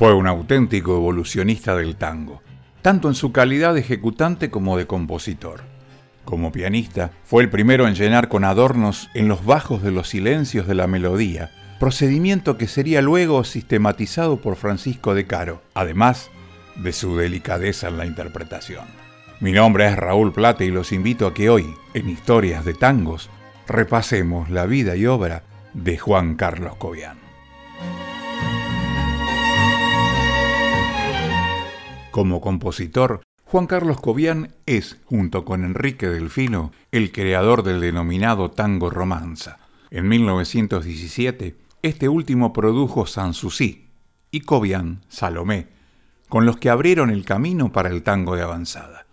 Fue un auténtico evolucionista del tango, tanto en su calidad de ejecutante como de compositor. Como pianista, fue el primero en llenar con adornos en los bajos de los silencios de la melodía, procedimiento que sería luego sistematizado por Francisco de Caro, además de su delicadeza en la interpretación. Mi nombre es Raúl Plata y los invito a que hoy, en Historias de Tangos, repasemos la vida y obra de Juan Carlos Cobian. Como compositor, Juan Carlos Cobian es, junto con Enrique Delfino, el creador del denominado tango romanza. En 1917, este último produjo Sanssouci y Cobian Salomé, con los que abrieron el camino para el tango de avanzada.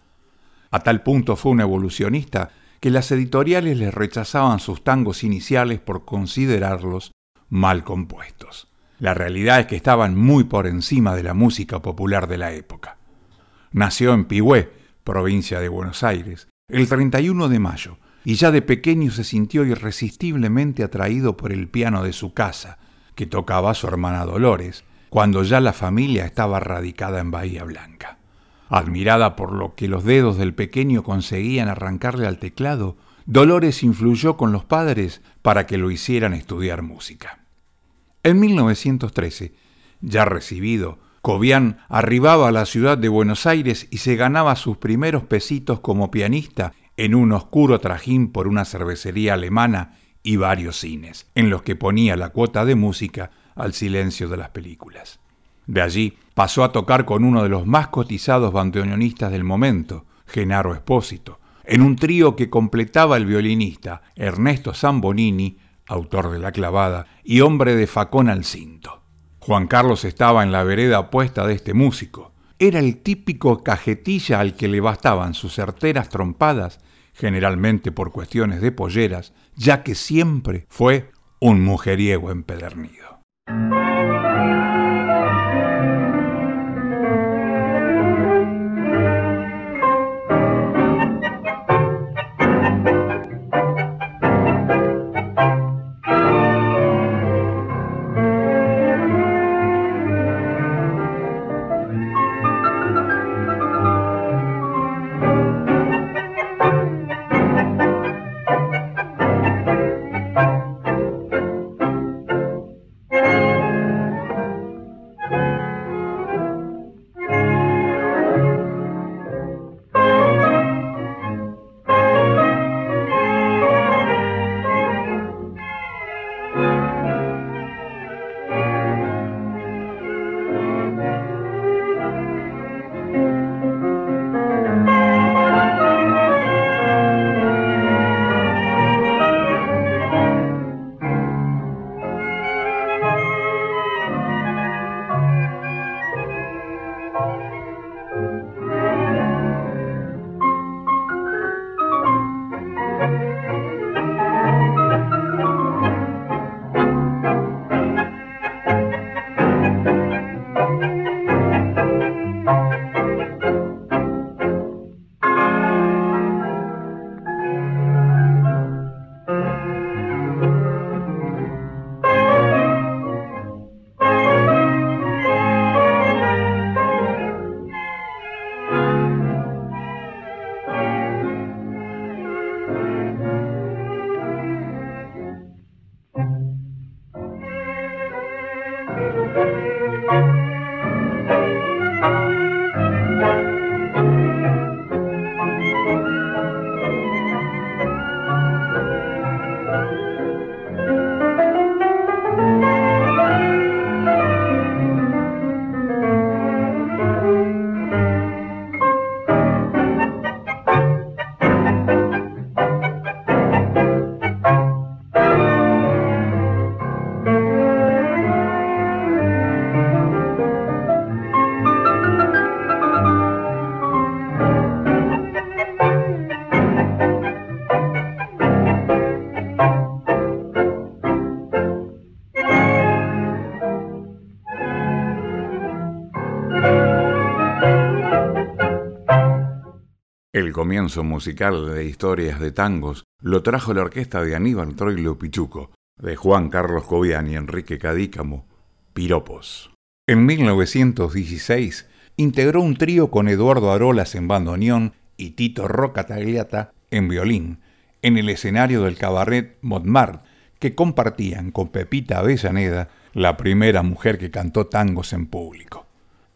A tal punto fue un evolucionista que las editoriales les rechazaban sus tangos iniciales por considerarlos mal compuestos. La realidad es que estaban muy por encima de la música popular de la época. Nació en Pigüé, provincia de Buenos Aires, el 31 de mayo, y ya de pequeño se sintió irresistiblemente atraído por el piano de su casa, que tocaba su hermana Dolores, cuando ya la familia estaba radicada en Bahía Blanca. Admirada por lo que los dedos del pequeño conseguían arrancarle al teclado, Dolores influyó con los padres para que lo hicieran estudiar música. En 1913, ya recibido, Cobian arribaba a la ciudad de Buenos Aires y se ganaba sus primeros pesitos como pianista en un oscuro trajín por una cervecería alemana y varios cines, en los que ponía la cuota de música al silencio de las películas. De allí pasó a tocar con uno de los más cotizados bandoneonistas del momento, Genaro Espósito, en un trío que completaba el violinista Ernesto Zambonini, autor de La clavada, y hombre de facón al cinto. Juan Carlos estaba en la vereda opuesta de este músico. Era el típico cajetilla al que le bastaban sus certeras trompadas, generalmente por cuestiones de polleras, ya que siempre fue un mujeriego empedernido. Musical de historias de tangos lo trajo la orquesta de Aníbal Troilo Pichuco, de Juan Carlos Cobian y Enrique Cadícamo, Piropos. En 1916 integró un trío con Eduardo Arolas en bandoneón y Tito Roca Tagliata en violín, en el escenario del cabaret Montmartre, que compartían con Pepita Avellaneda, la primera mujer que cantó tangos en público.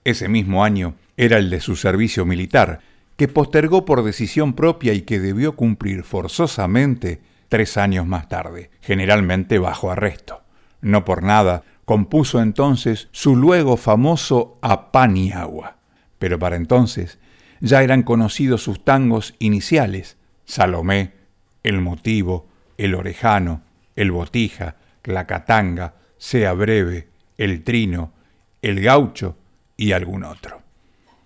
Ese mismo año era el de su servicio militar, que postergó por decisión propia y que debió cumplir forzosamente tres años más tarde, generalmente bajo arresto. No por nada, compuso entonces su luego famoso A pan y agua. Pero para entonces ya eran conocidos sus tangos iniciales, Salomé, El motivo, El orejano, El botija, La catanga, Sea breve, El trino, El gaucho y algún otro.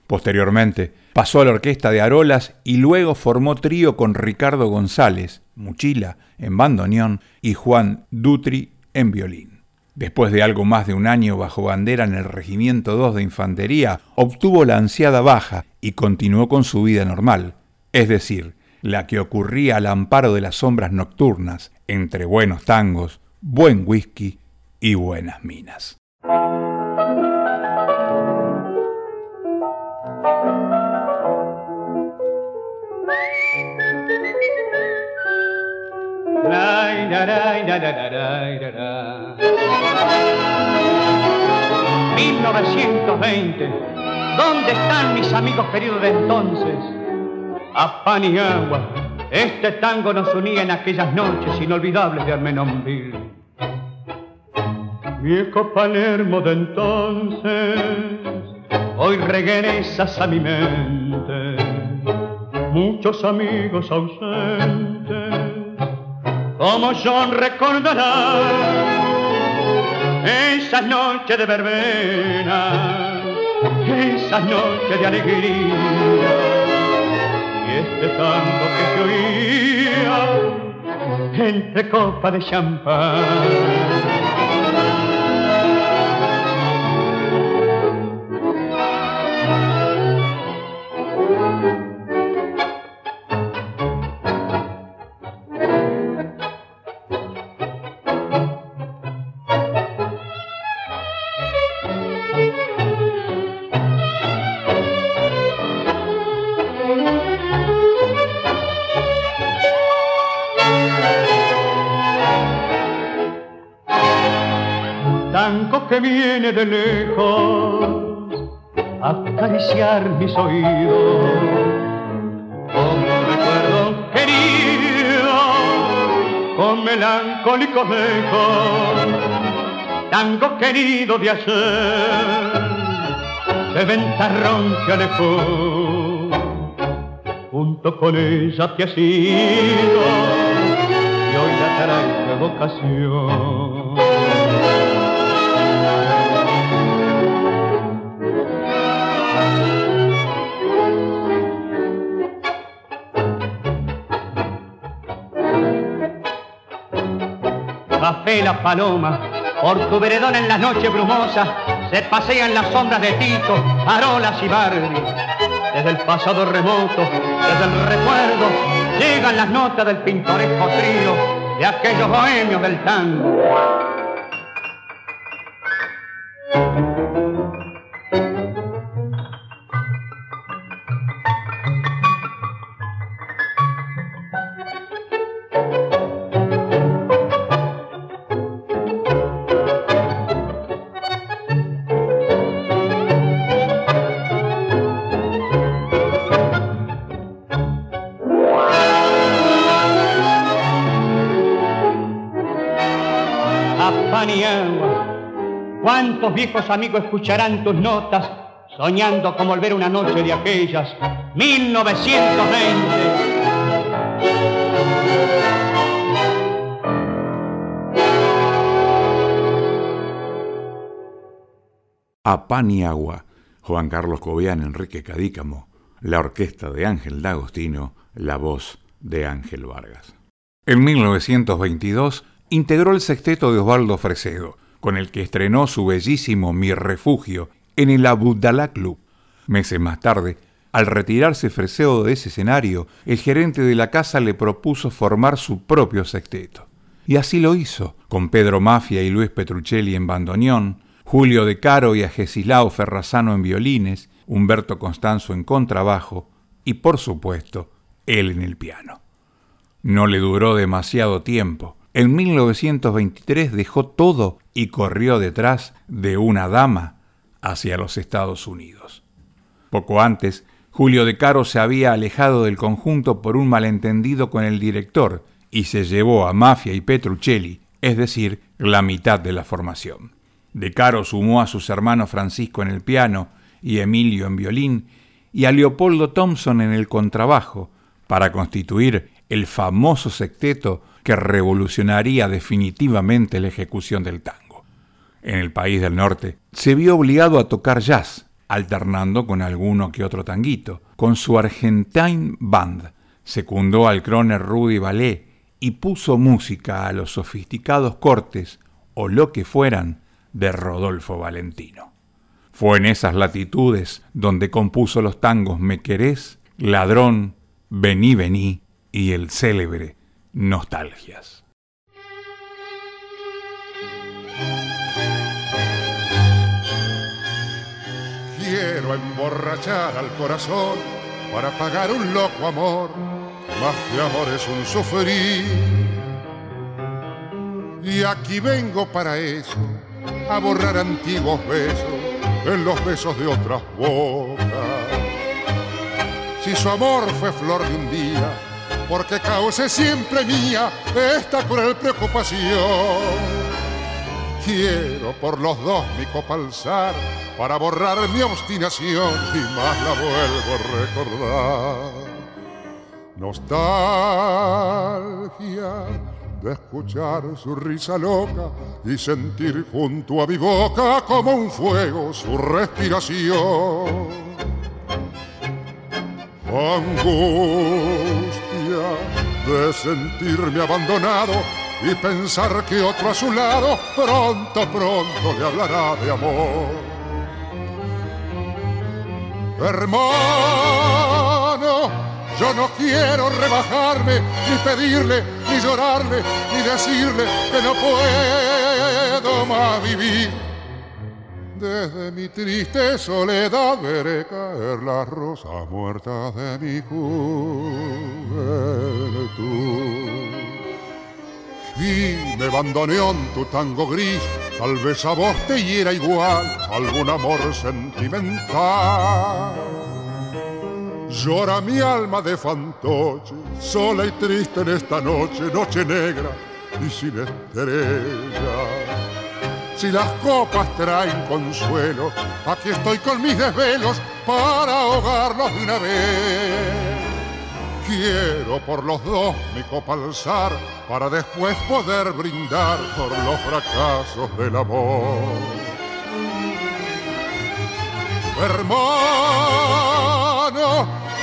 Posteriormente, pasó a la orquesta de Arolas y luego formó trío con Ricardo González, Muchila, en bandoneón, y Juan Dutri en violín. Después de algo más de un año bajo bandera en el Regimiento 2 de Infantería, obtuvo la ansiada baja y continuó con su vida normal, es decir, la que ocurría al amparo de las sombras nocturnas, entre buenos tangos, buen whisky y buenas minas. 1920. ¿Dónde están mis amigos queridos de entonces? A pan y agua. Este tango nos unía en aquellas noches inolvidables de Armenonville. Viejo Palermo de entonces, hoy regresas a mi mente. Muchos amigos ausentes como John recordará esas noches de verbena, esas noches de alegría y este tango que se oía entre copas de champán. Que viene de lejos a acariciar mis oídos. Como recuerdo querido, con melancólicos ecos, tango querido de ayer, de ventarrón que alejó, junto con ella te ha sido, y hoy la trae vocación. La paloma, por tu veredón en la noche brumosa, se pasean las sombras de Tito, Arolas y Bardi. Desde el pasado remoto, desde el recuerdo, llegan las notas del pintoresco trío de aquellos bohemios del tango. ¿Cuántos viejos amigos escucharán tus notas soñando con volver una noche de aquellas 1920? A pan y agua, Juan Carlos Cobian, Enrique Cadícamo, la orquesta de Ángel D'Agostino, la voz de Ángel Vargas. En 1922 integró el sexteto de Osvaldo Fresedo, con el que estrenó su bellísimo Mi Refugio en el Abudalá Club. Meses más tarde, al retirarse Fresedo de ese escenario, el gerente de la casa le propuso formar su propio sexteto. Y así lo hizo, con Pedro Mafia y Luis Petruccelli en bandoneón, Julio de Caro y a Gesislao Ferrazano en violines, Humberto Constanzo en contrabajo y, por supuesto, él en el piano. No le duró demasiado tiempo. En 1923 dejó todo y corrió detrás de una dama hacia los Estados Unidos. Poco antes, Julio de Caro se había alejado del conjunto por un malentendido con el director y se llevó a Mafia y Petruccelli, es decir, la mitad de la formación. De Caro sumó a sus hermanos Francisco en el piano y Emilio en violín y a Leopoldo Thompson en el contrabajo para constituir el famoso secteto que revolucionaría definitivamente la ejecución del tango. En el país del norte se vio obligado a tocar jazz, alternando con alguno que otro tanguito. Con su Argentine Band secundó al Croner Rudy Ballet y puso música a los sofisticados cortes o lo que fueran de Rodolfo Valentino. Fue en esas latitudes donde compuso los tangos Me querés, Ladrón, Vení, vení y el célebre Nostalgias. Quiero emborrachar al corazón para pagar un loco amor, más que amor es un sufrir. Y aquí vengo para eso, a borrar antiguos besos en los besos de otras bocas. Si su amor fue flor de un día, porque cause siempre mía esta cruel preocupación. Quiero por los dos mi copa alzar para borrar mi obstinación y más la vuelvo a recordar. Nostalgia de escuchar su risa loca y sentir junto a mi boca como un fuego su respiración. Angustia de sentirme abandonado y pensar que otro a su lado pronto, pronto le hablará de amor. Hermano, yo no quiero rebajarme, ni pedirle, ni llorarle, ni decirle que no puedo más vivir. Desde mi triste soledad veré caer las rosas muertas de mi juventud y me bandoneón tu tango gris, tal vez a vos te hiera igual algún amor sentimental. Llora mi alma de fantoche, sola y triste en esta noche, noche negra y sin estrella. Si las copas traen consuelo, aquí estoy con mis desvelos para ahogarlos de una vez. Quiero por los dos mi copa para después poder brindar por los fracasos del amor. Hermano,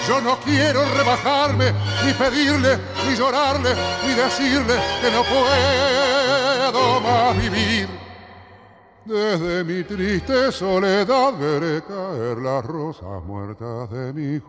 yo no quiero rebajarme, ni pedirle, ni llorarle, ni decirle que no puedo más vivir. Desde mi triste soledad veré caer las rosas muertas de mi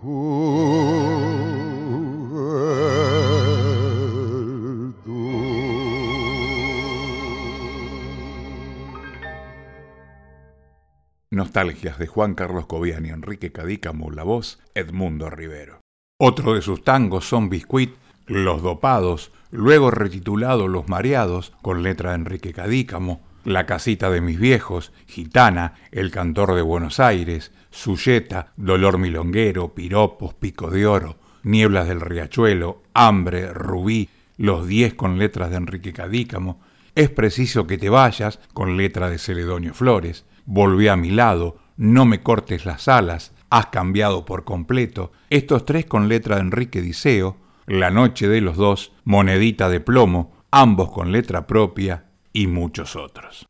Nostalgias de Juan Carlos Cobian y Enrique Cadícamo, la voz Edmundo Rivero. Otro de sus tangos son Biscuit, Los Dopados, luego retitulado Los Mareados, con letra de Enrique Cadícamo, La Casita de mis Viejos, Gitana, El Cantor de Buenos Aires, Suyeta, Dolor Milonguero, Piropos, Pico de Oro, Nieblas del Riachuelo, Hambre, Rubí, Los Diez con letras de Enrique Cadícamo, Es preciso que te vayas, con letra de Celedonio Flores, Volví a mi lado, No me cortes las alas, Has cambiado por completo, estos tres con letra de Enrique Diceo, La noche de los dos, Monedita de plomo, ambos con letra propia y muchos otros.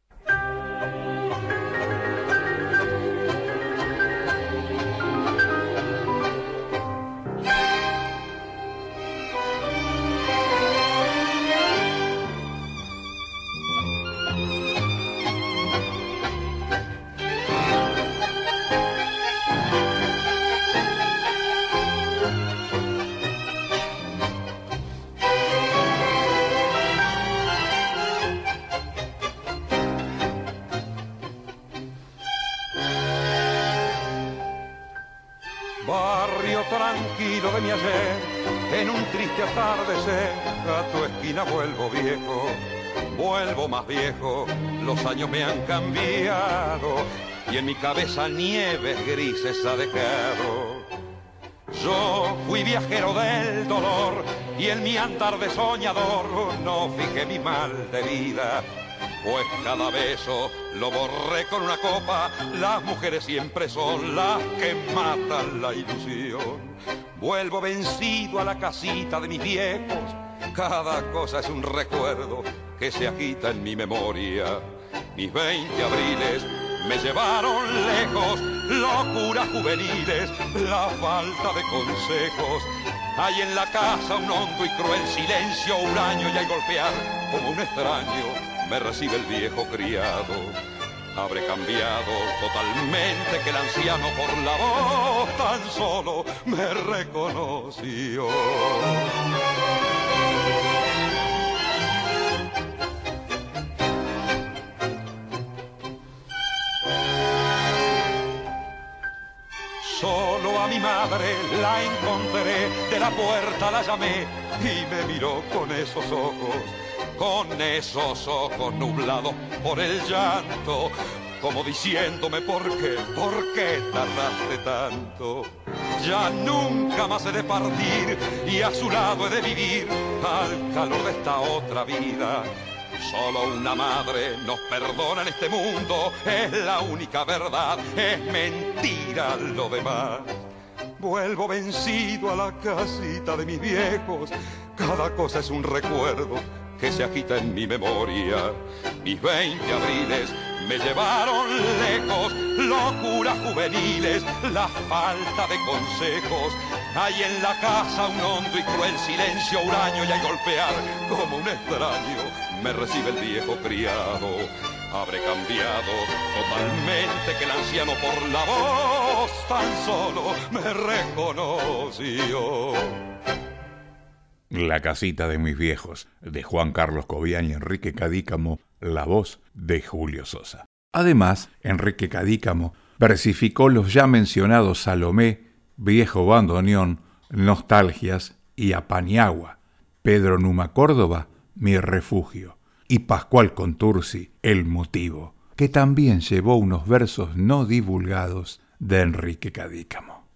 Los años me han cambiado y en mi cabeza nieves grises ha dejado. Yo fui viajero del dolor y en mi andar de soñador no fijé mi mal de vida pues cada beso lo borré con una copa. Las mujeres siempre son las que matan la ilusión. Vuelvo vencido a la casita de mis viejos. Cada cosa es un recuerdo que se agita en mi memoria. Mis 20 abriles me llevaron lejos, locuras juveniles, la falta de consejos. Hay en la casa un hondo y cruel silencio, un año y hay golpear como un extraño me recibe el viejo criado. Habré cambiado totalmente que el anciano por la voz tan solo me reconoció. Solo a mi madre la encontré, de la puerta la llamé y me miró con esos ojos con esos ojos nublados por el llanto, como diciéndome por qué, por qué tardaste tanto. Ya nunca más he de partir y a su lado he de vivir al calor de esta otra vida. Solo una madre nos perdona en este mundo, es la única verdad, es mentira lo demás. Vuelvo vencido a la casita de mis viejos, cada cosa es un recuerdo que se agita en mi memoria. Mis veinte abriles me llevaron lejos, locuras juveniles, la falta de consejos. Hay en la casa un hondo y cruel silencio huraño y hay golpear como un extraño. Me recibe el viejo criado. Habré cambiado totalmente que el anciano por la voz tan solo me reconoció. La casita de mis viejos, de Juan Carlos Cobian y Enrique Cadícamo, la voz de Julio Sosa. Además, Enrique Cadícamo versificó los ya mencionados Salomé, Viejo Bandoneón, Nostalgias y Apaniagua, Pedro Numa Córdoba, Mi Refugio, y Pascual Contursi, El Motivo, que también llevó unos versos no divulgados de Enrique Cadícamo.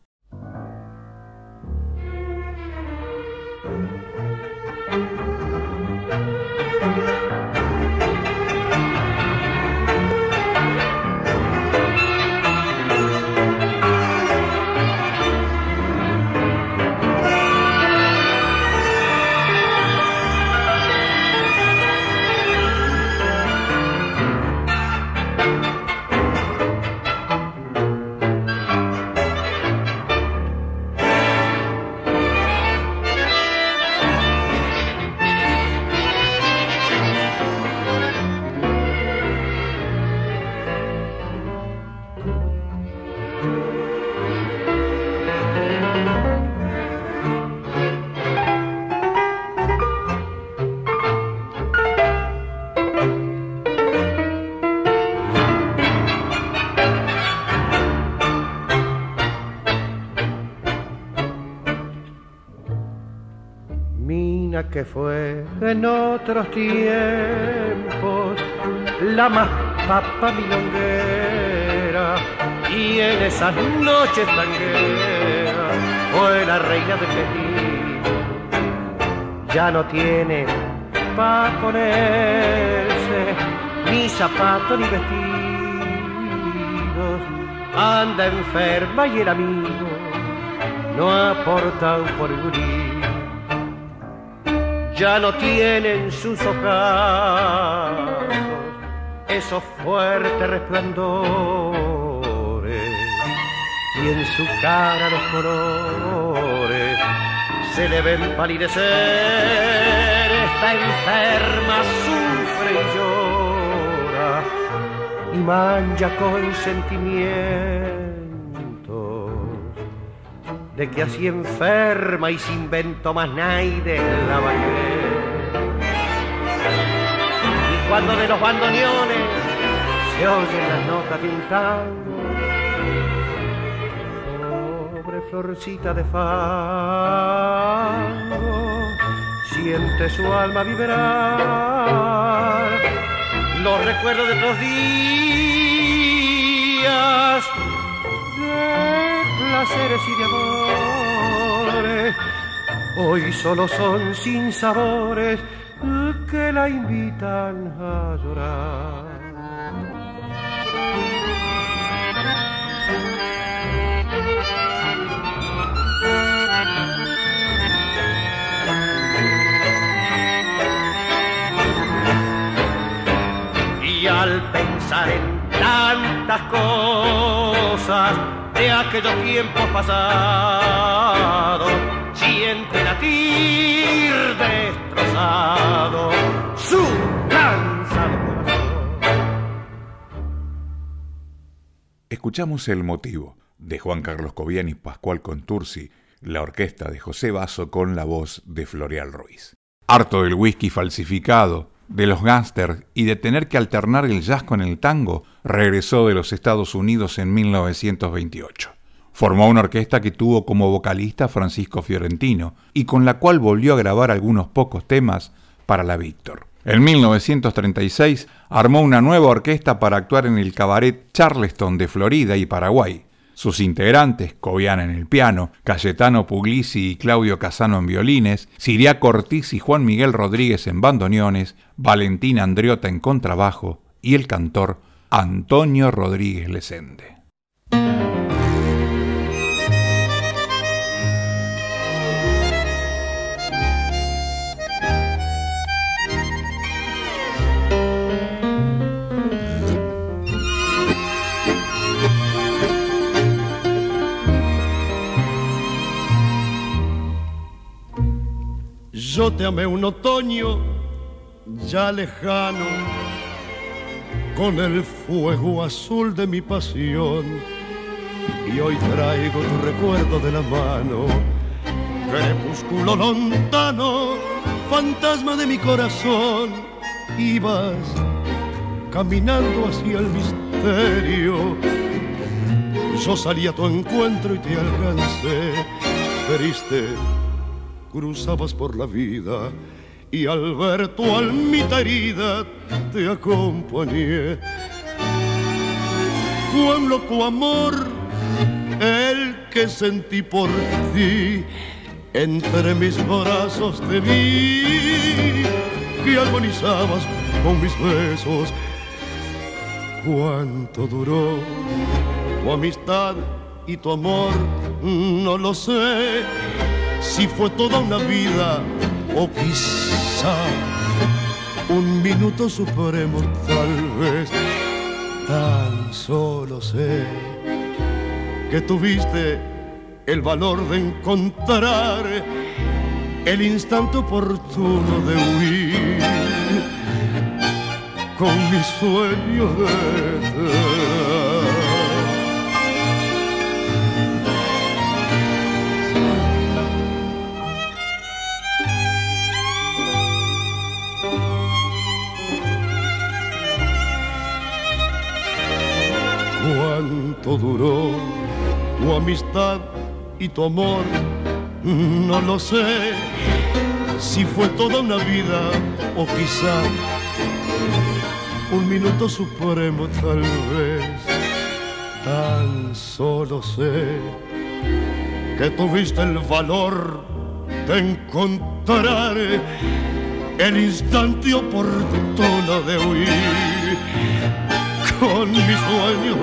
Que fue en otros tiempos la más papa milonguera y en esas noches tangueras fue la reina del festín. Ya no tiene para ponerse ni zapatos ni vestidos, anda enferma y el amigo no ha aportado por gurí ya no tienen sus ojos esos fuertes resplandores y en su cara los colores se le ven palidecer. Está enferma, sufre y llora y mancha con sentimiento de que así enferma y sin vento más naide la bailé. Y cuando de los bandoneones se oyen las notas de pobre florcita de fango, siente su alma vibrar. Los recuerdos de otros días, placeres y de amores, hoy solo son sin sabores que la invitan a llorar. Y al pensar en tantas cosas de aquellos tiempos pasados, siente latir destrozado su cansado corazón. Escuchamos el motivo de Juan Carlos Cobian y Pascual Contursi, la orquesta de José Basso con la voz de Floreal Ruiz. Harto del whisky falsificado, de los gángsters y de tener que alternar el jazz con el tango, regresó de los Estados Unidos en 1928. Formó una orquesta que tuvo como vocalista Francisco Fiorentino y con la cual volvió a grabar algunos pocos temas para la Víctor. En 1936 armó una nueva orquesta para actuar en el cabaret Charleston de Florida y Paraguay. Sus integrantes, Cobian en el piano, Cayetano Puglisi y Claudio Casano en violines, Siria Cortiz y Juan Miguel Rodríguez en bandoneones, Valentín Andriota en contrabajo y el cantor Antonio Rodríguez Lesende. Yo te amé un otoño ya lejano, con el fuego azul de mi pasión. Y hoy traigo tu recuerdo de la mano, crepúsculo lontano, fantasma de mi corazón. Ibas caminando hacia el misterio. Yo salí a tu encuentro y te alcancé, triste cruzabas por la vida y al ver tu almita herida te acompañé. Fue un loco amor el que sentí por ti. Entre mis brazos te vi que armonizabas con mis besos. ¿Cuánto duró tu amistad y tu amor? No lo sé si fue toda una vida o quizá un minuto supremo tal vez. Tan solo sé que tuviste el valor de encontrar el instante oportuno de huir con mis sueños de cuánto duró tu amistad y tu amor, no lo sé. Si fue toda una vida o quizá un minuto supremo tal vez. Tan solo sé que tuviste el valor de encontrar el instante oportuno de huir con mi sueño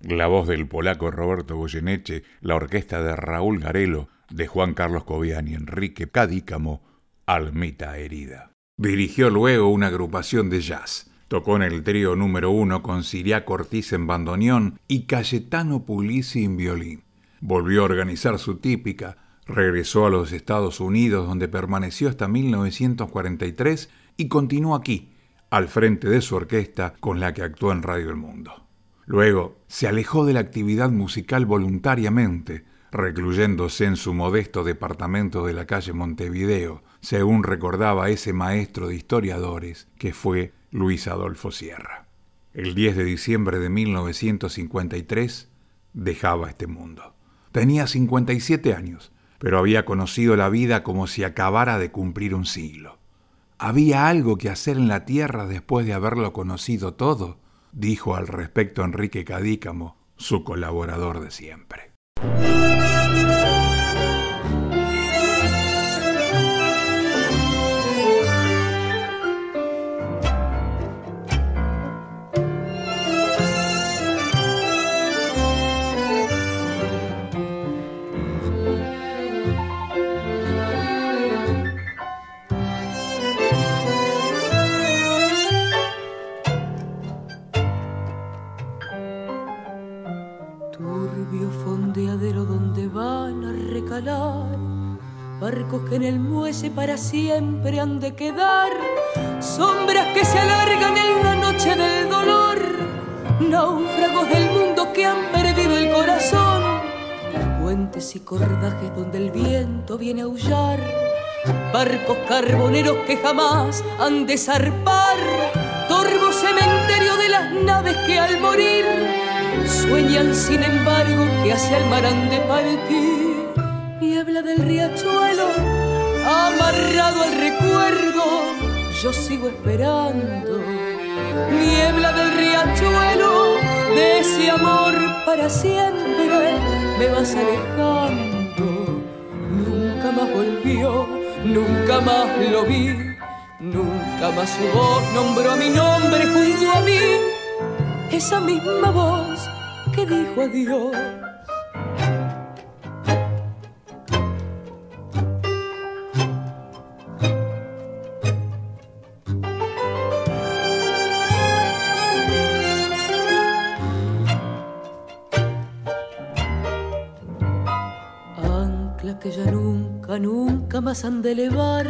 La voz del polaco Roberto Goyeneche, la orquesta de Raúl Garelo, de Juan Carlos Cobian y Enrique Cadícamo, Almita Herida. Dirigió luego una agrupación de jazz. Tocó en el trío número uno con Siria Cortiz en bandoneón y Cayetano Pulisi en violín. Volvió a organizar su típica, Regresó a los Estados Unidos donde permaneció hasta 1943 y continuó aquí, al frente de su orquesta con la que actuó en Radio El Mundo. Luego se alejó de la actividad musical voluntariamente, recluyéndose en su modesto departamento de la calle Montevideo, según recordaba ese maestro de historiadores que fue Luis Adolfo Sierra. el 10 de diciembre de 1953, dejaba este mundo. Tenía 57 años, pero había conocido la vida como si acabara de cumplir un siglo. ¿Había algo que hacer en la tierra después de haberlo conocido todo? dijo al respecto Enrique Cadícamo, su colaborador de siempre. Barcos que en el muelle para siempre han de quedar, sombras que se alargan en la noche del dolor, náufragos del mundo que han perdido el corazón, puentes y cordajes donde el viento viene a aullar, barcos carboneros que jamás han de zarpar, torvo cementerio de las naves que al morir sueñan sin embargo que hacia el mar han de partir del riachuelo, amarrado al recuerdo, yo sigo esperando. Niebla del riachuelo, de ese amor para siempre, me vas alejando. Nunca más volvió, nunca más lo vi, nunca más su voz nombró mi nombre junto a mí. Esa misma voz que dijo adiós más han de elevar,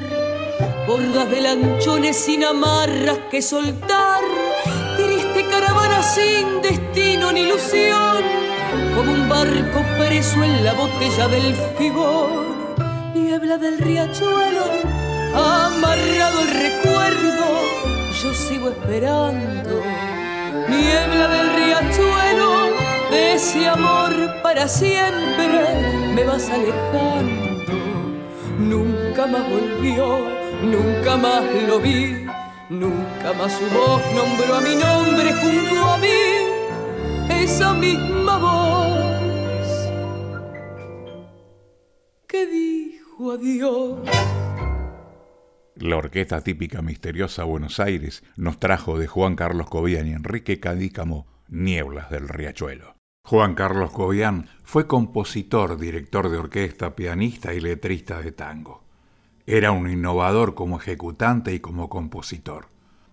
bordas de lanchones sin amarras que soltar, triste caravana sin destino ni ilusión, como un barco preso en la botella del figón, niebla del riachuelo, amarrado el recuerdo, yo sigo esperando, niebla del riachuelo, de ese amor para siempre me vas alejando nunca más volvió, nunca más lo vi, nunca más su voz nombró a mi nombre junto a mí, esa misma voz que dijo adiós. La orquesta típica misteriosa Buenos Aires nos trajo de Juan Carlos Cobian y Enrique Cadícamo Nieblas del Riachuelo. Juan Carlos Cobian fue compositor, director de orquesta, pianista y letrista de tango. Era un innovador como ejecutante y como compositor.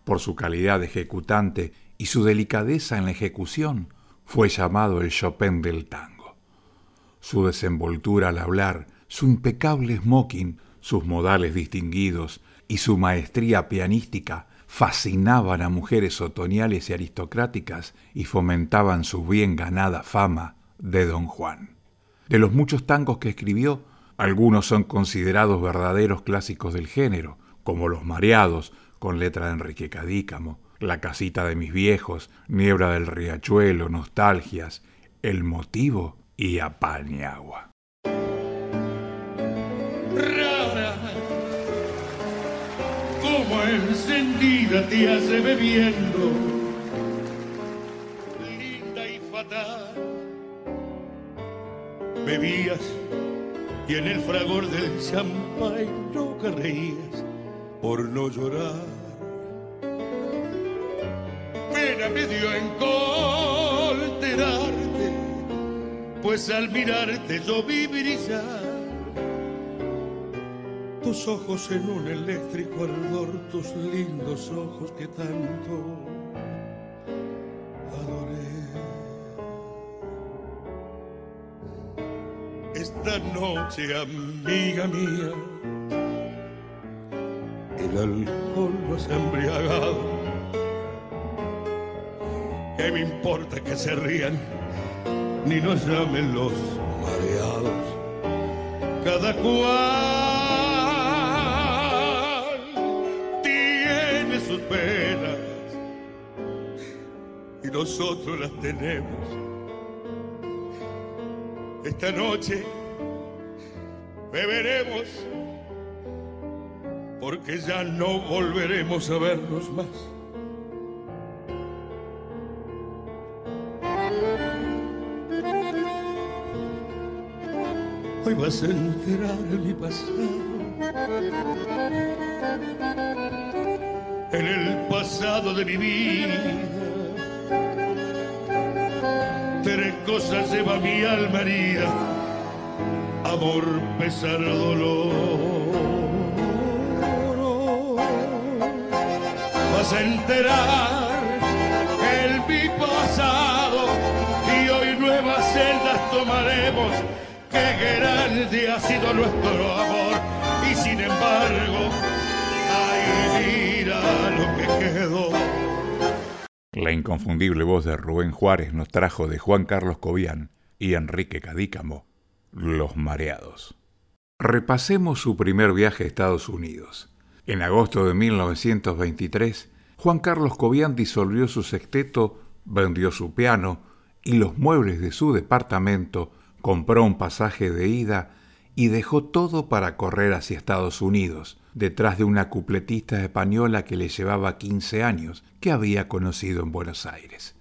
Por su calidad de ejecutante y su delicadeza en la ejecución, fue llamado el Chopin del tango. Su desenvoltura al hablar, su impecable smoking, sus modales distinguidos y su maestría pianística fascinaban a mujeres otoñales y aristocráticas y fomentaban su bien ganada fama de Don Juan. De los muchos tangos que escribió, algunos son considerados verdaderos clásicos del género, como Los Mareados, con letra de Enrique Cadícamo, La casita de mis viejos, Niebla del Riachuelo, Nostalgias, El motivo y Apañagua. como encendida te hace bebiendo, linda y fatal. Bebías y en el fragor del champán nunca reías por no llorar. Pena me dio encolterarte, pues al mirarte yo vi brillar tus ojos en un eléctrico ardor, tus lindos ojos que tanto Esta noche, amiga mía, el alcohol nos ha embriagado. ¿Qué me importa que se rían ni nos llamen los mareados? Cada cual nosotros las tenemos. Esta noche beberemos porque ya no volveremos a vernos más. Hoy vas a enterar mi pasado. En el pasado de mi vida. Tres cosas lleva mi alma herida. Amor, pesar, dolor. Vas a enterar el mi pasado y hoy nuevas celdas tomaremos qué grande ha sido nuestro amor y sin embargo, ay, mira lo que quedó. La inconfundible voz de Rubén Juárez nos trajo de Juan Carlos Cobian y Enrique Cadícamo, Los Mareados. Repasemos su primer viaje a Estados Unidos. En agosto de 1923, Juan Carlos Cobian disolvió su sexteto, vendió su piano y los muebles de su departamento compró un pasaje de ida y dejó todo para correr hacia Estados Unidos, detrás de una cupletista española que le llevaba 15 años, que había conocido en Buenos Aires.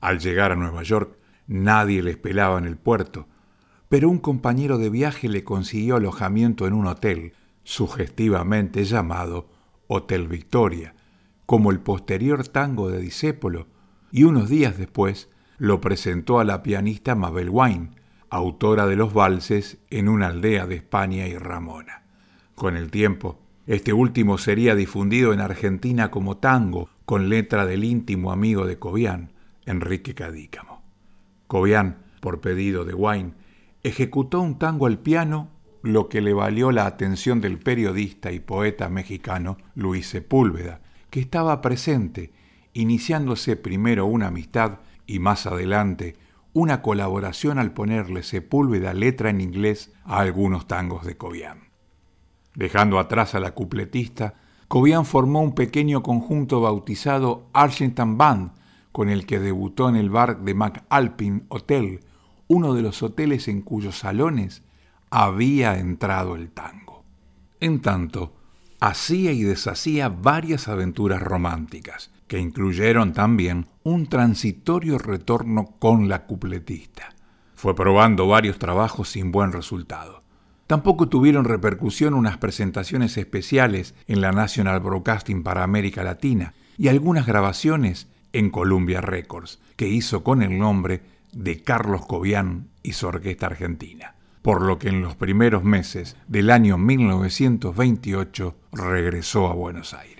Al llegar a Nueva York, nadie le esperaba en el puerto, pero un compañero de viaje le consiguió alojamiento en un hotel, sugestivamente llamado Hotel Victoria, como el posterior tango de Disépolo, y unos días después lo presentó a la pianista Mabel Wine, autora de los valses en una aldea de España y Ramona. Con el tiempo, este último sería difundido en Argentina como tango, con letra del íntimo amigo de Cobian, Enrique Cadícamo. Cobian, por pedido de Wine, ejecutó un tango al piano, lo que le valió la atención del periodista y poeta mexicano Luis Sepúlveda, que estaba presente, iniciándose primero una amistad y más adelante una colaboración al ponerle Sepúlveda letra en inglés a algunos tangos de Cobian. Dejando atrás a la cupletista, Cobian formó un pequeño conjunto bautizado Argentan Band, con el que debutó en el bar de McAlpin Hotel, uno de los hoteles en cuyos salones había entrado el tango. En tanto, hacía y deshacía varias aventuras románticas, que incluyeron también un transitorio retorno con la cupletista. Fue probando varios trabajos sin buen resultado. Tampoco tuvieron repercusión unas presentaciones especiales en la National Broadcasting para América Latina y algunas grabaciones en Columbia Records, que hizo con el nombre de Carlos Cobian y su orquesta argentina, por lo que en los primeros meses del año 1928 regresó a Buenos Aires.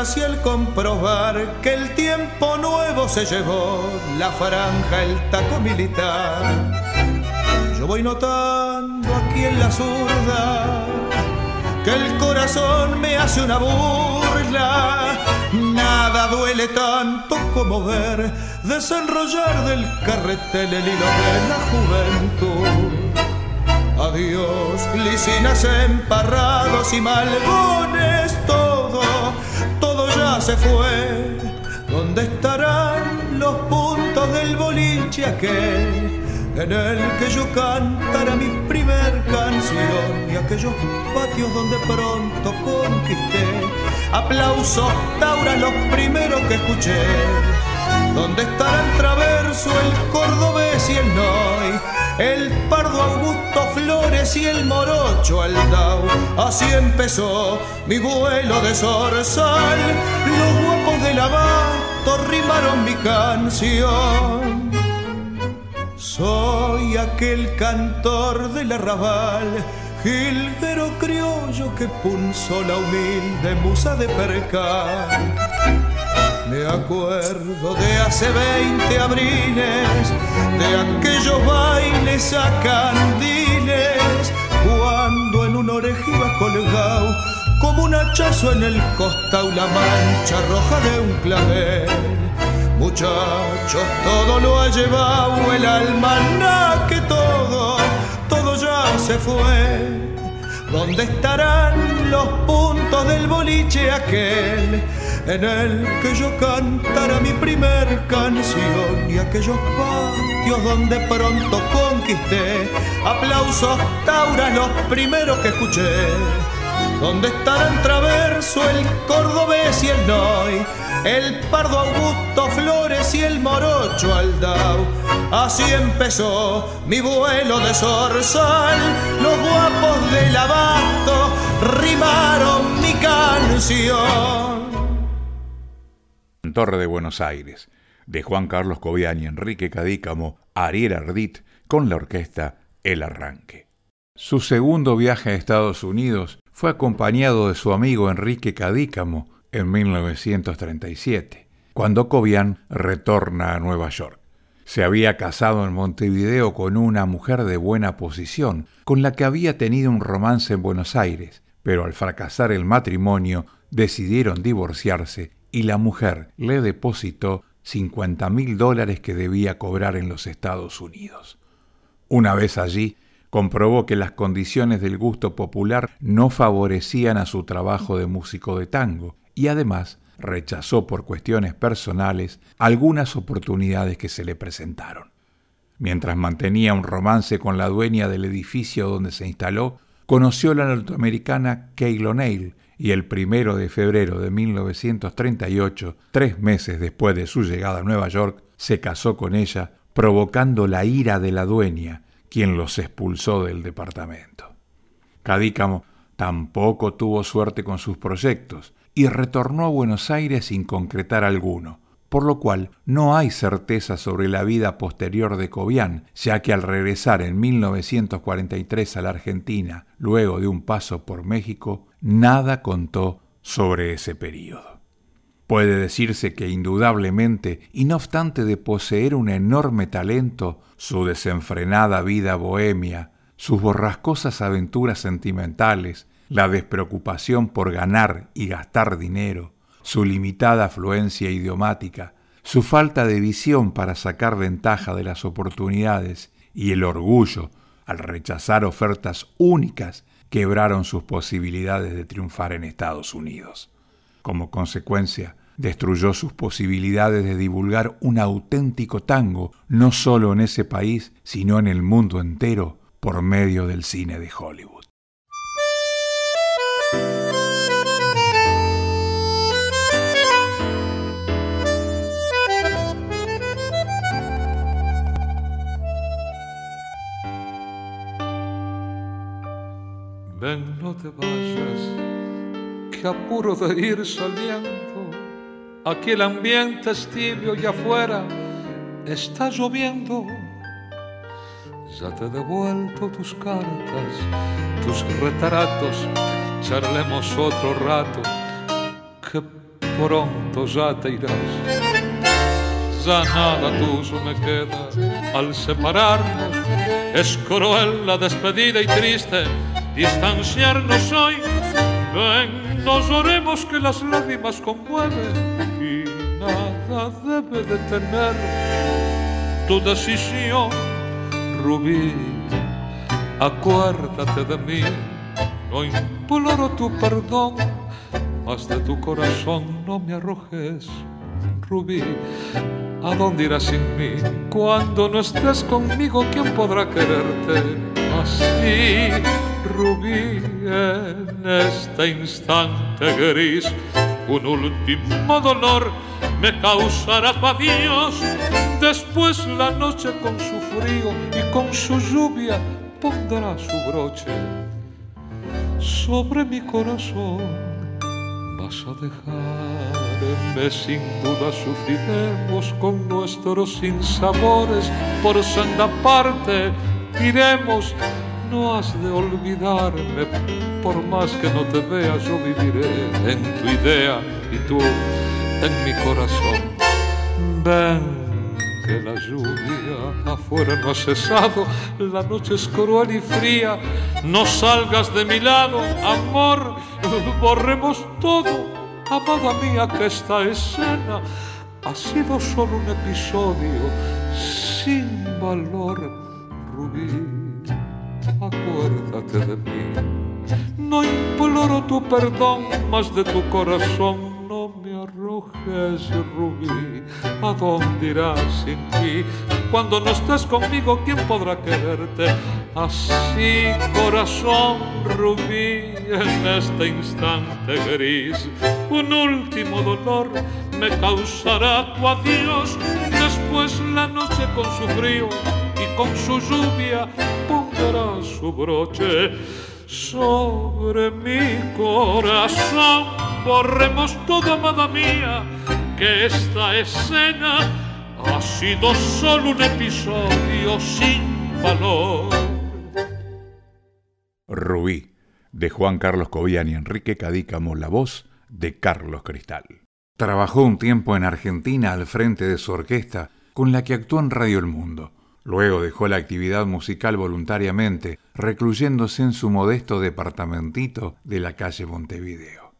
Y el comprobar que el tiempo nuevo se llevó la franja, el taco militar. Yo voy notando aquí en la zurda que el corazón me hace una burla. Nada duele tanto como ver desenrollar del carretel el hilo de la juventud. Adiós, licinas emparrados y malbones se fue. ¿Dónde estarán los puntos del boliche aquel en el que yo cantara mi primer canción y aquellos patios donde pronto conquisté? Aplausos, Taura, los primeros que escuché. ¿Dónde estarán Traverso, el cordobés y el Noy? el pardo Augusto Flores y el morocho Aldao. Así empezó mi vuelo de zorzal, los guapos del abasto rimaron mi canción. Soy aquel cantor del arrabal, jilguero criollo que punzó la humilde musa de percal me acuerdo de hace 20 abriles, de aquellos bailes a candiles, cuando en un orejiva colgado como un hachazo en el costado la mancha roja de un clavel. Muchachos, todo lo ha llevado el alma, que todo, todo ya se fue. ¿Dónde estarán los puntos del boliche aquel en el que yo cantara mi primer canción y aquellos patios donde pronto conquisté aplausos tauras los primeros que escuché? ¿Dónde estarán Traverso, el cordobés y el noy? el pardo Augusto Flores y el morocho Aldao. Así empezó mi vuelo de zorzal, los guapos del abasto rimaron mi canción. Torre de Buenos Aires, de Juan Carlos Cobian y Enrique Cadícamo, Ariel Ardit, con la orquesta El Arranque. Su segundo viaje a Estados Unidos fue acompañado de su amigo Enrique Cadícamo en 1937, cuando Cobian retorna a Nueva York. Se había casado en Montevideo con una mujer de buena posición, con la que había tenido un romance en Buenos Aires, pero al fracasar el matrimonio decidieron divorciarse y la mujer le depositó 50 mil dólares que debía cobrar en los Estados Unidos. Una vez allí, comprobó que las condiciones del gusto popular no favorecían a su trabajo de músico de tango y además rechazó por cuestiones personales algunas oportunidades que se le presentaron. Mientras mantenía un romance con la dueña del edificio donde se instaló, conoció a la norteamericana Kay O'Neill y el primero de febrero de 1938, tres meses después de su llegada a Nueva York, se casó con ella, provocando la ira de la dueña, quien los expulsó del departamento. Cadícamo tampoco tuvo suerte con sus proyectos y retornó a Buenos Aires sin concretar alguno, por lo cual no hay certeza sobre la vida posterior de Cobian, ya que al regresar en 1943 a la Argentina, luego de un paso por México, nada contó sobre ese período. Puede decirse que indudablemente, y no obstante de poseer un enorme talento, su desenfrenada vida bohemia, sus borrascosas aventuras sentimentales, la despreocupación por ganar y gastar dinero, su limitada afluencia idiomática, su falta de visión para sacar ventaja de las oportunidades y el orgullo al rechazar ofertas únicas quebraron sus posibilidades de triunfar en Estados Unidos. Como consecuencia, destruyó sus posibilidades de divulgar un auténtico tango, no solo en ese país, sino en el mundo entero, por medio del cine de Hollywood. Ven, no te vayas, que apuro de ir saliendo Aquí el ambiente es tibio y afuera está lloviendo. Ya te he devuelto tus cartas, tus retratos, charlemos otro rato, que pronto ya te irás. Ya nada tuyo me queda al separarnos, es cruel la despedida y triste distanciarnos hoy. Ven, no lloremos que las lágrimas conmueven nada debe detener tu decisión, Rubí. Acuérdate de mí, no imploro tu perdón, mas de tu corazón no me arrojes, Rubí. ¿A dónde irás sin mí? Cuando no estés conmigo, ¿quién podrá quererte así? Rubí, en este instante gris, un último dolor me causará pa' Dios. Después la noche con su frío y con su lluvia pondrá su broche sobre mi corazón. Vas a dejarme sin duda sufriremos con nuestros sinsabores por senda parte No has de olvidarme, por más que no te vea, yo viviré en tu idea y tú en mi corazón. Ven, que la lluvia afuera no ha cesado, la noche es cruel y fría, no salgas de mi lado, amor, borremos todo, amada mía, que esta escena ha sido solo un episodio sin valor, Rubí, acuérdate de mí. No imploro tu perdón, más de tu corazón no me arrojes, rubí. ¿A dónde irás sin ti? Cuando no estás conmigo, ¿quién podrá quererte? Así, corazón rubí, en este instante gris, un último dolor me causará tu adiós. Después la noche con su frío y con su lluvia pondrá su broche sobre mi corazón. Borremos todo, amada mía, que esta escena ha sido solo un episodio sin valor. Rubí, de Juan Carlos Cobian y Enrique Cadícamo, la voz de Carlos Cristal. Trabajó un tiempo en Argentina al frente de su orquesta, con la que actuó en Radio El Mundo. Luego dejó la actividad musical voluntariamente, recluyéndose en su modesto departamentito de la calle Montevideo.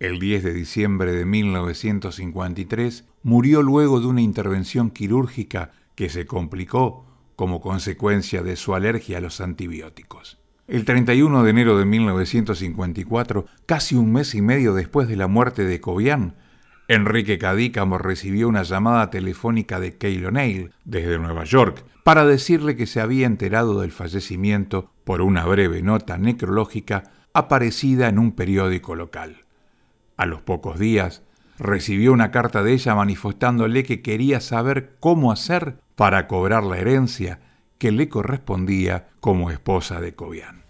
El 10 de diciembre de 1953 murió luego de una intervención quirúrgica que se complicó como consecuencia de su alergia a los antibióticos. El 31 de enero de 1954, casi un mes y medio después de la muerte de Cobian, Enrique Cadícamo recibió una llamada telefónica de Keil O'Neill desde Nueva York para decirle que se había enterado del fallecimiento por una breve nota necrológica aparecida en un periódico local. A los pocos días, recibió una carta de ella manifestándole que quería saber cómo hacer para cobrar la herencia que le correspondía como esposa de Cobian.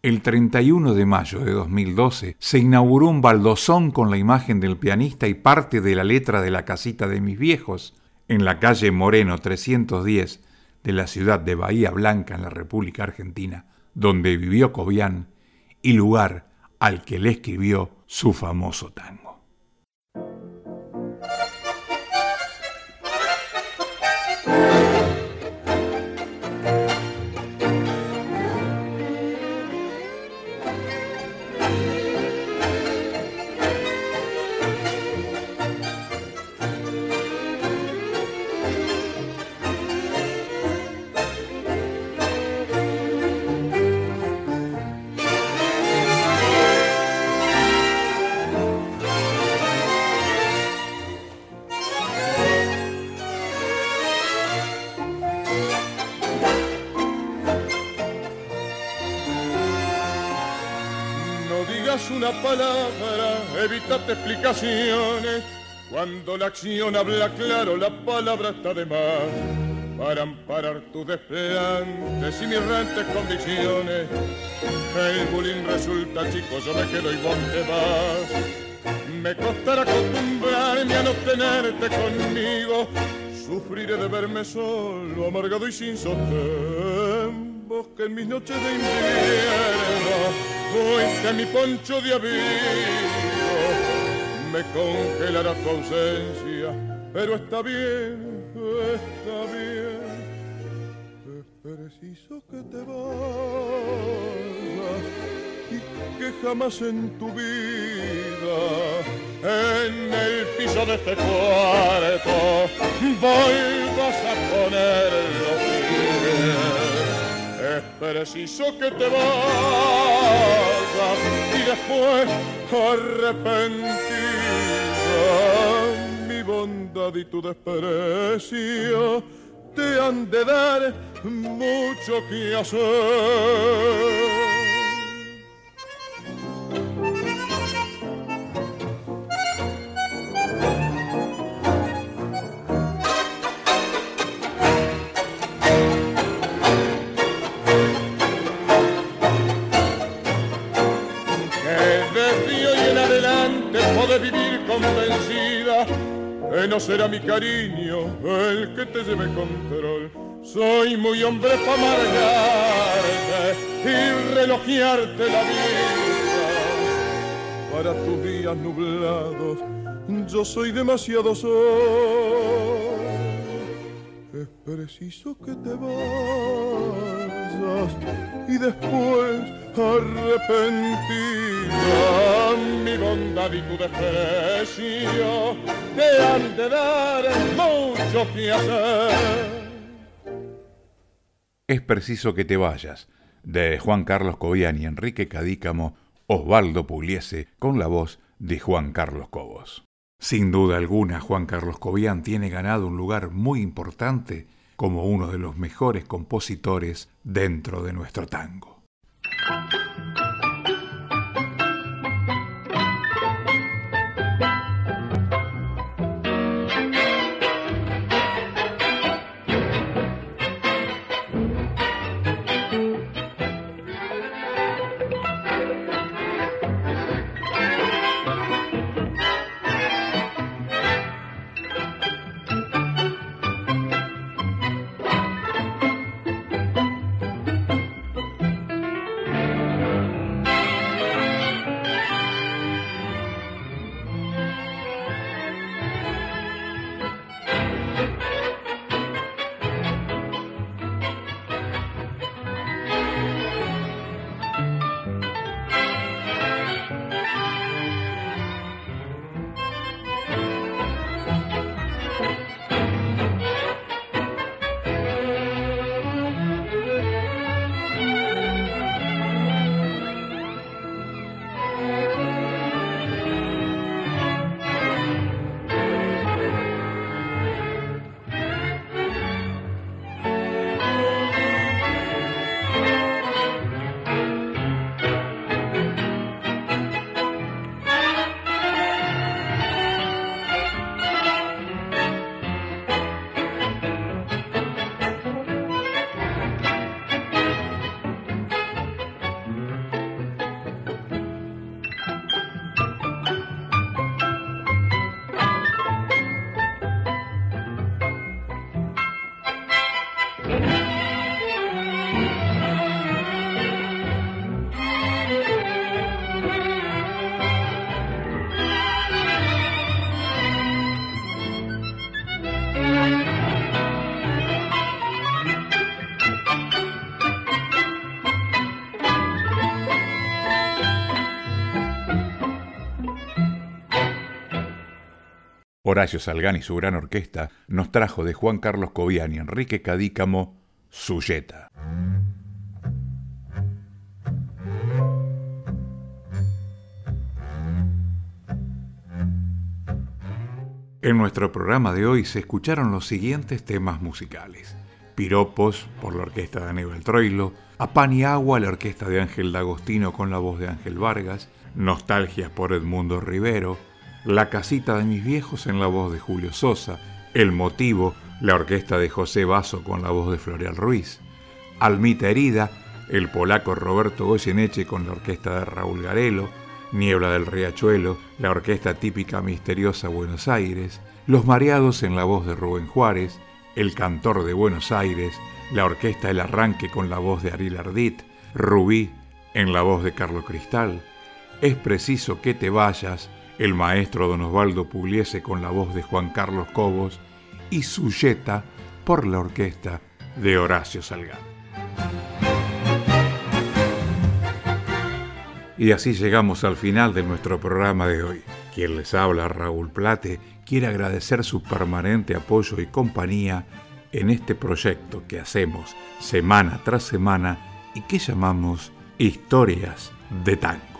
El 31 de mayo de 2012 se inauguró un baldosón con la imagen del pianista y parte de la letra de la casita de mis viejos en la calle Moreno 310 de la ciudad de Bahía Blanca en la República Argentina, donde vivió Cobian y lugar al que le escribió su famoso tango. Explicaciones. Cuando la acción habla claro, la palabra está de más. Para amparar tus desplantes y mis rentes condiciones. El bullying resulta chico, yo me quedo y vos te vas. Me costará acostumbrarme a no tenerte conmigo. Sufriré de verme solo, amargado y sin sostén. Vos que en mis noches de invierno fuiste mi poncho de abrigo me congelará tu ausencia, pero está bien, está bien. Es preciso que te vayas y que jamás en tu vida, en el piso de este cuarto, vuelvas a poner los pies. Es preciso que te vayas y después arrepentir mi bondad y tu desprecio te han de dar mucho que hacer. No será mi cariño el que te lleve control. Soy muy hombre para amargarte y relojearte la vida. Para tus días nublados yo soy demasiado sol. Es preciso que te vayas y después arrepentida mi bondad y tu desprecio te han de dar mucho que. Es preciso que te vayas, de Juan Carlos Cobian y Enrique Cadícamo, Osvaldo Pugliese, con la voz de Juan Carlos Cobos. Sin duda alguna, Juan Carlos Cobian tiene ganado un lugar muy importante como uno de los mejores compositores dentro de nuestro tango. Horacio Salgán y su gran orquesta nos trajo de Juan Carlos Cobian y Enrique Cadícamo Suyeta. En nuestro programa de hoy se escucharon los siguientes temas musicales. Piropos por la orquesta de Aníbal Troilo, A Pan y Agua la orquesta de Ángel D'Agostino con la voz de Ángel Vargas, Nostalgia por Edmundo Rivero, la casita de mis viejos en la voz de Julio Sosa, El motivo, la orquesta de José Basso con la voz de Floreal Ruiz, Almita herida, el polaco Roberto Goyeneche con la orquesta de Raúl Garelo, Niebla del Riachuelo, la orquesta típica misteriosa Buenos Aires, Los Mareados en la voz de Rubén Juárez, El Cantor de Buenos Aires, la orquesta El Arranque con la voz de Ariel Ardit, Rubí en la voz de Carlos Cristal, Es preciso que te vayas, el maestro don Osvaldo Pugliese con la voz de Juan Carlos Cobos y Suyeta por la orquesta de Horacio Salgán. Y así llegamos al final de nuestro programa de hoy. Quien les habla, Raúl Plate, quiere agradecer su permanente apoyo y compañía en este proyecto que hacemos semana tras semana y que llamamos Historias de Tangos.